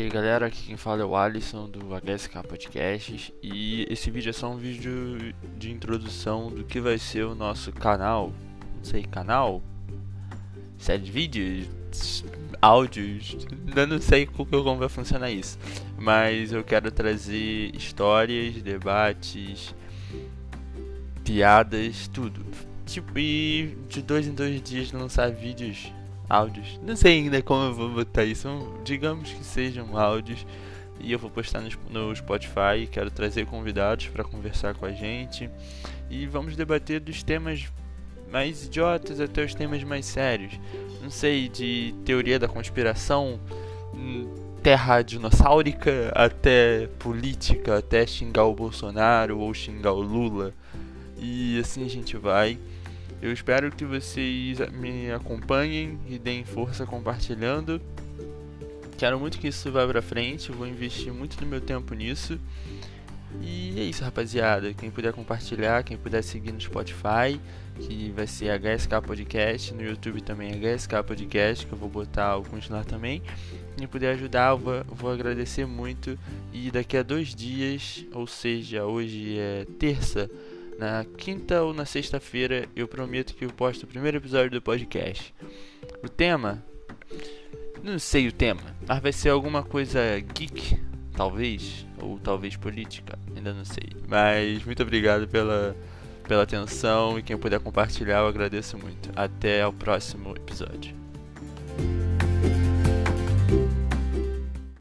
aí galera, aqui quem fala é o Alisson do HSK Podcasts e esse vídeo é só um vídeo de introdução do que vai ser o nosso canal, não sei, canal? Série de vídeos? Áudios? Eu não sei como vai funcionar isso, mas eu quero trazer histórias, debates, piadas, tudo. Tipo, e de dois em dois dias lançar vídeos áudios. Não sei ainda como eu vou botar isso. Digamos que sejam áudios. E eu vou postar no, Spotify. Quero trazer convidados para conversar com a gente. E vamos debater dos temas mais idiotas até os temas mais sérios. Não sei, de teoria da conspiração, hum, terra dinossaurica, até política, até xingar o Bolsonaro ou xingar o Lula. E assim a gente vai. Eu espero que vocês me acompanhem e deem força compartilhando. Quero muito que isso vá pra frente, vou investir muito do meu tempo nisso. E é isso, rapaziada. Quem puder compartilhar, quem puder seguir no Spotify, que vai ser HSK Podcast, no YouTube também HSK Podcast, que eu vou botar alguns lá também. Quem puder ajudar, eu vou agradecer muito. E daqui a dois dias, ou seja, hoje é terça na quinta ou na sexta-feira eu prometo que eu posto o primeiro episódio do podcast. O tema? Não sei o tema, mas vai ser alguma coisa geek, talvez, ou talvez política, ainda não sei. Mas muito obrigado pela, pela atenção e quem puder compartilhar eu agradeço muito. Até o próximo episódio.